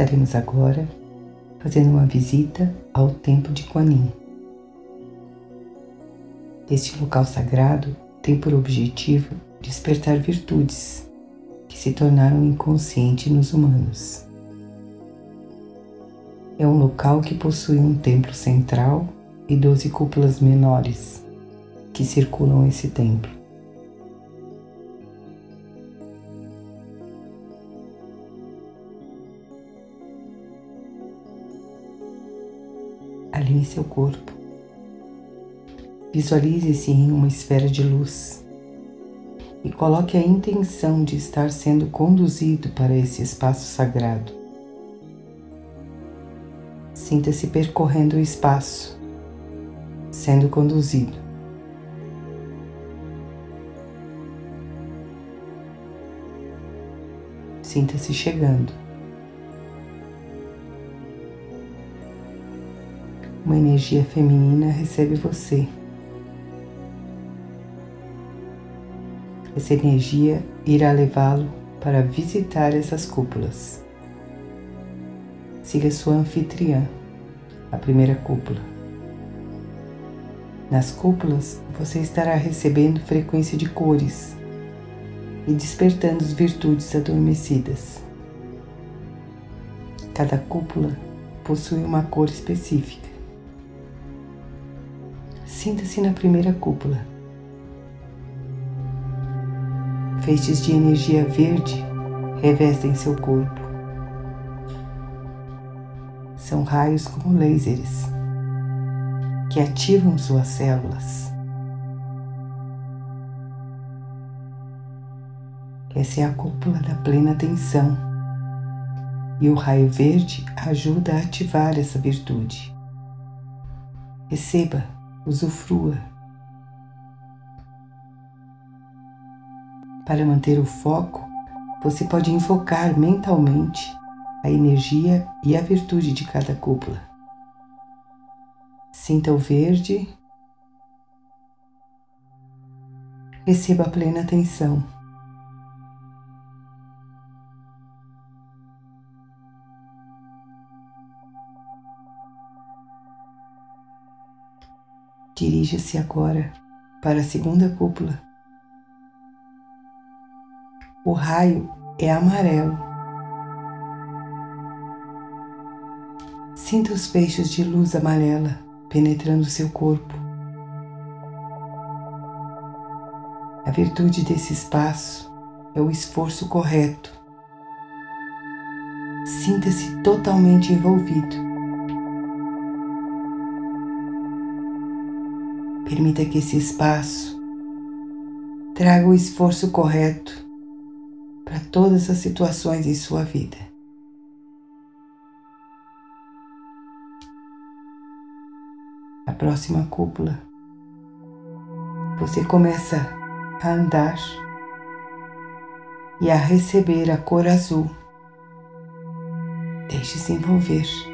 Estaremos agora fazendo uma visita ao Templo de Quanin. Este local sagrado tem por objetivo despertar virtudes que se tornaram inconscientes nos humanos. É um local que possui um templo central e doze cúpulas menores que circulam esse templo. Alinhe seu corpo. Visualize-se em uma esfera de luz e coloque a intenção de estar sendo conduzido para esse espaço sagrado. Sinta-se percorrendo o espaço, sendo conduzido. Sinta-se chegando. Uma energia feminina recebe você. Essa energia irá levá-lo para visitar essas cúpulas. Siga sua anfitriã, a primeira cúpula. Nas cúpulas, você estará recebendo frequência de cores e despertando as virtudes adormecidas. Cada cúpula possui uma cor específica. Sinta-se na primeira cúpula Feixes de energia verde revestem seu corpo. São raios como lasers que ativam suas células. Essa é a cúpula da plena atenção e o raio verde ajuda a ativar essa virtude. Receba, usufrua Para manter o foco, você pode invocar mentalmente a energia e a virtude de cada cúpula. Sinta o verde. Receba a plena atenção. Dirija-se agora para a segunda cúpula o raio é amarelo. Sinta os feixes de luz amarela penetrando seu corpo. A virtude desse espaço é o esforço correto. Sinta-se totalmente envolvido. Permita que esse espaço traga o esforço correto para todas as situações em sua vida. A próxima cúpula, você começa a andar e a receber a cor azul. Deixe-se envolver.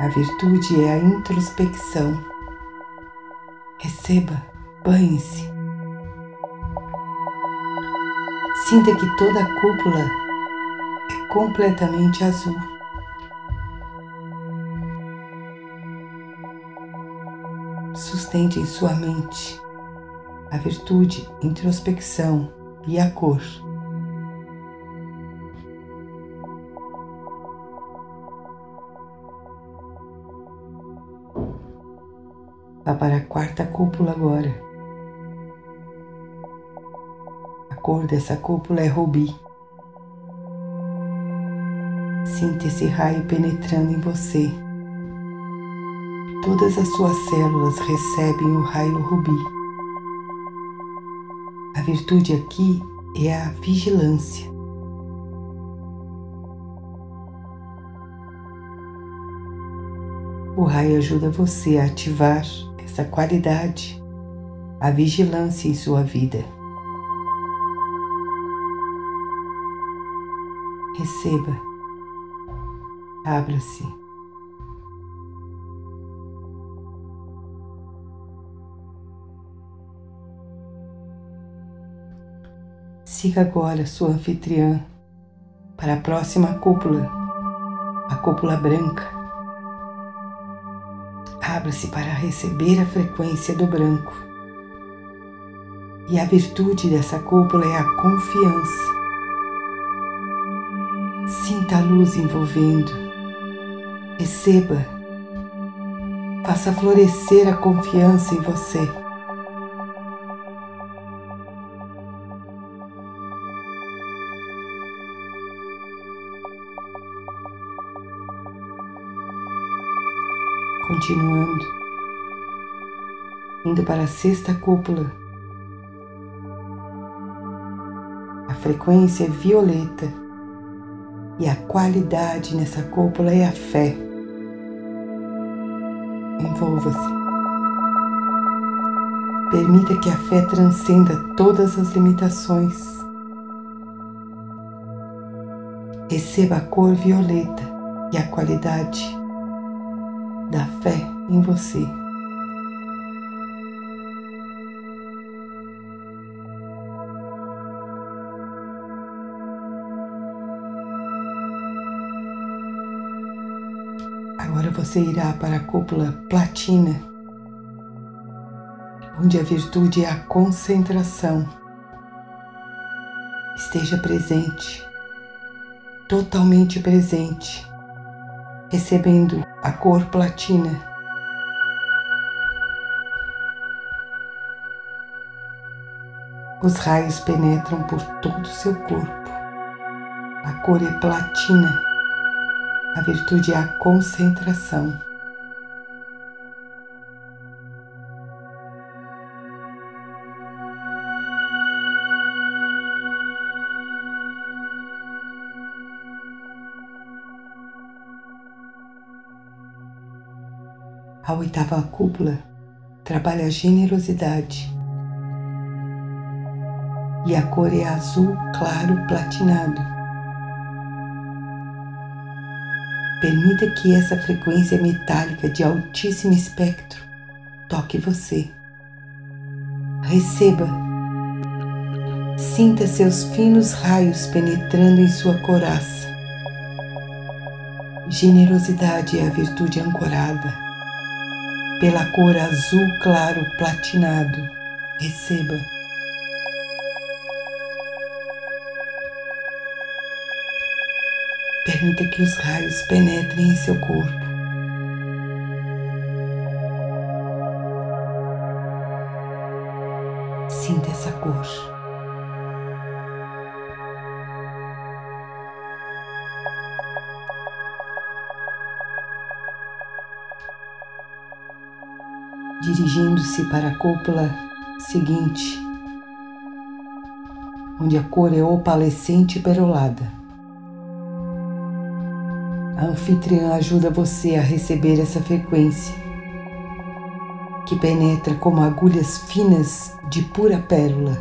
A virtude é a introspecção. Receba, banhe-se. Sinta que toda a cúpula é completamente azul. Sustente em sua mente a virtude, introspecção e a cor. Vá para a quarta cúpula agora. cor dessa cúpula é rubi. Sinta esse raio penetrando em você. Todas as suas células recebem o raio rubi. A virtude aqui é a vigilância. O raio ajuda você a ativar essa qualidade, a vigilância em sua vida. receba, abra-se. Siga agora sua anfitriã para a próxima cúpula, a cúpula branca. Abra-se para receber a frequência do branco. E a virtude dessa cúpula é a confiança. Sinta a luz envolvendo. Receba. Faça florescer a confiança em você. Continuando, indo para a sexta cúpula. A frequência é violeta e a qualidade nessa cúpula é a fé. Envolva-se. Permita que a fé transcenda todas as limitações. Receba a cor violeta e a qualidade da fé em você. Agora você irá para a cúpula platina, onde a virtude é a concentração. Esteja presente, totalmente presente, recebendo a cor platina. Os raios penetram por todo o seu corpo. A cor é platina. A virtude é a concentração. Oitava cúpula trabalha a generosidade e a cor é azul claro platinado. Permita que essa frequência metálica de altíssimo espectro toque você. Receba. Sinta seus finos raios penetrando em sua coraça. Generosidade é a virtude ancorada pela cor azul claro platinado. Receba. Permita que os raios penetrem em seu corpo. Sinta essa cor. Dirigindo-se para a cúpula seguinte, onde a cor é opalescente e perolada. A anfitriã ajuda você a receber essa frequência, que penetra como agulhas finas de pura pérola,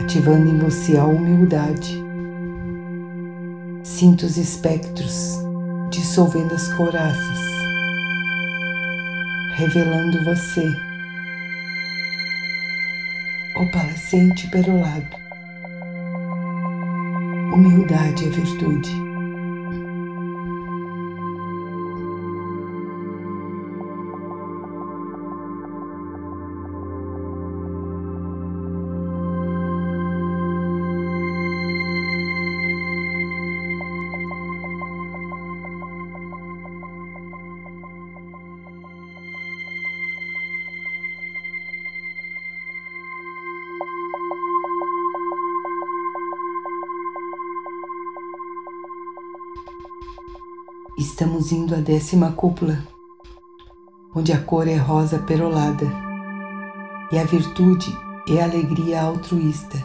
ativando em você a humildade. Sinta os espectros dissolvendo as coraças revelando você, opalescente perolado. Humildade é virtude. Estamos indo à décima cúpula, onde a cor é rosa perolada e a virtude é alegria altruísta.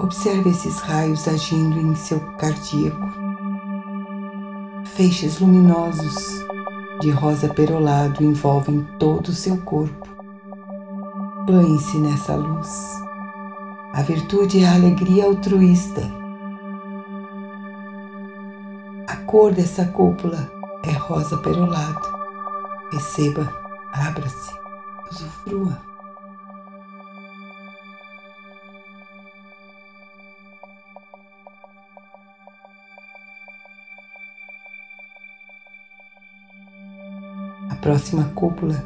Observe esses raios agindo em seu cardíaco. Feixes luminosos de rosa perolado envolvem todo o seu corpo. Banhe-se nessa luz. A virtude é a alegria altruísta cor dessa cúpula é rosa perolado. Receba, abra-se, usufrua. A próxima cúpula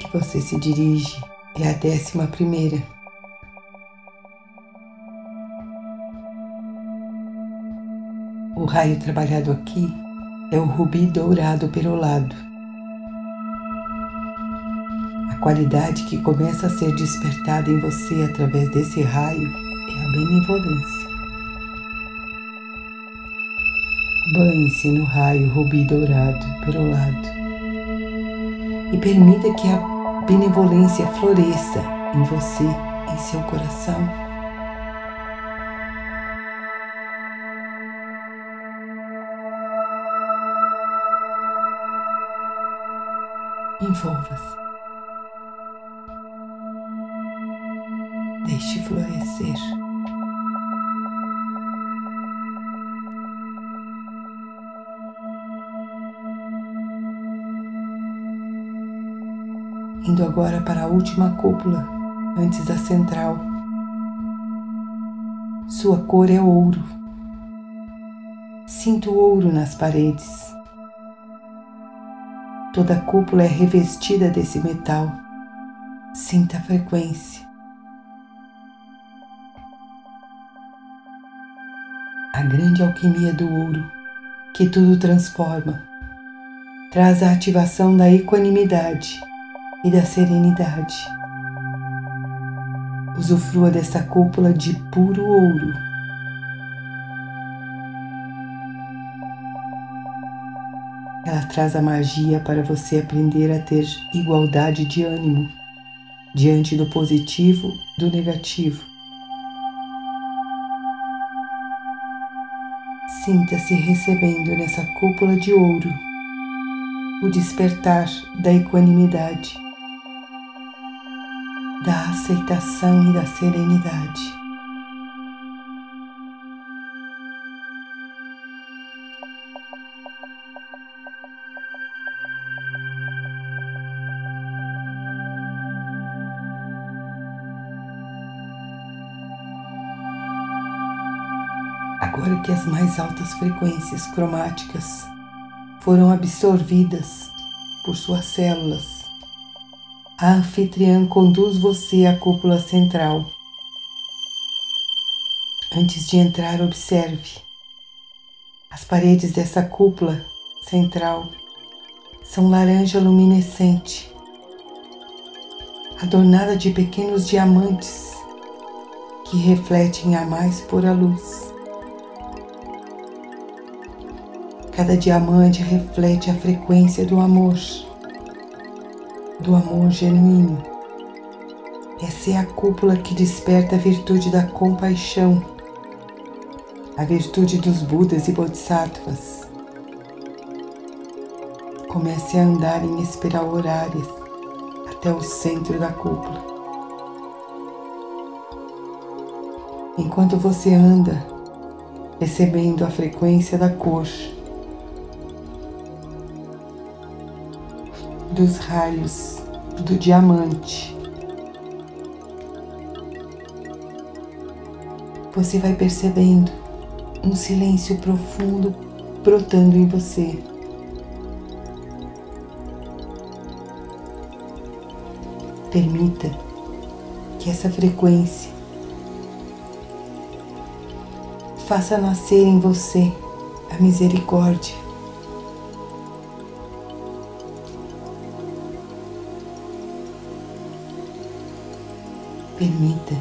que você se dirige é a décima primeira. Raio trabalhado aqui é o rubi dourado perolado. A qualidade que começa a ser despertada em você através desse raio é a benevolência. Banhe-se no raio rubi dourado perolado e permita que a benevolência floresça em você, em seu coração envolva-se. Deixe florescer. Indo agora para a última cúpula, antes da central. Sua cor é ouro. Sinto ouro nas paredes. Toda a cúpula é revestida desse metal. Sinta a frequência. A grande alquimia do ouro, que tudo transforma, traz a ativação da equanimidade e da serenidade. Usufrua dessa cúpula de puro ouro traz a magia para você aprender a ter igualdade de ânimo diante do positivo, do negativo. Sinta-se recebendo nessa cúpula de ouro o despertar da equanimidade, da aceitação e da serenidade. Agora que as mais altas frequências cromáticas foram absorvidas por suas células, a anfitriã conduz você à cúpula central. Antes de entrar, observe. As paredes dessa cúpula central são laranja luminescente, adornada de pequenos diamantes que refletem a mais pura luz. Cada diamante reflete a frequência do amor, do amor genuíno. Essa é a cúpula que desperta a virtude da compaixão, a virtude dos Budas e Bodhisattvas. Comece a andar em espiral horária até o centro da cúpula. Enquanto você anda, recebendo a frequência da cor, dos raios do diamante. Você vai percebendo um silêncio profundo brotando em você. Permita que essa frequência faça nascer em você a misericórdia, Permita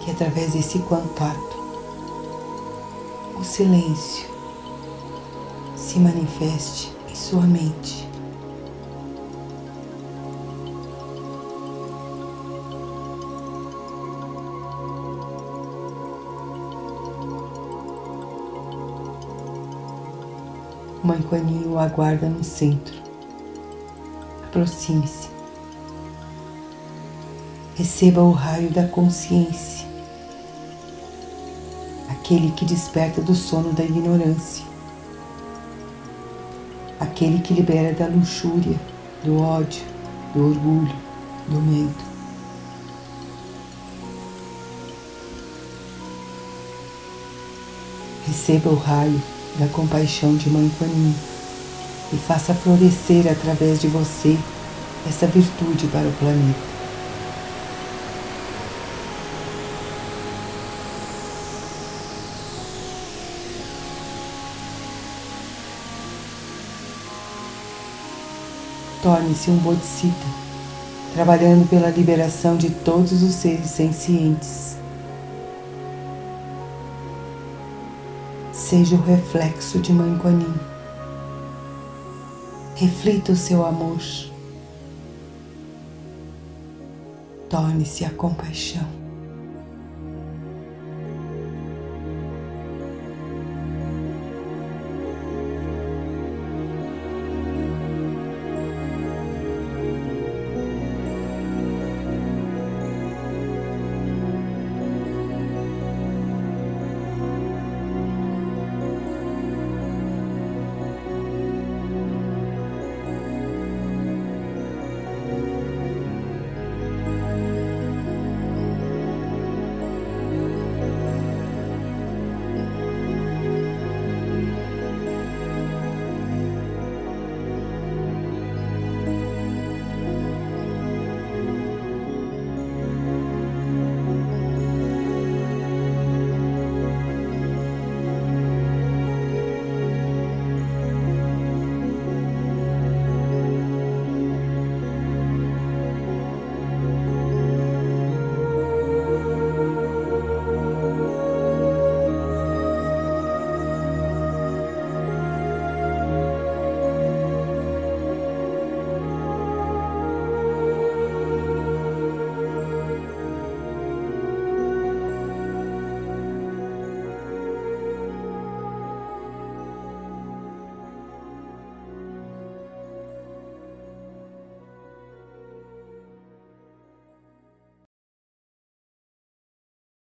que através desse contato o silêncio se manifeste em sua mente. Mãe Quaninho o aguarda no centro. Aproxime-se receba o raio da consciência, aquele que desperta do sono da ignorância, aquele que libera da luxúria, do ódio, do orgulho, do medo. Receba o raio da compaixão de Mãe Quanin e faça florescer através de você essa virtude para o planeta. Torne-se um bodhisattva, trabalhando pela liberação de todos os seres sencientes. Seja o reflexo de Mãe Kuan Reflita o seu amor. Torne-se a compaixão.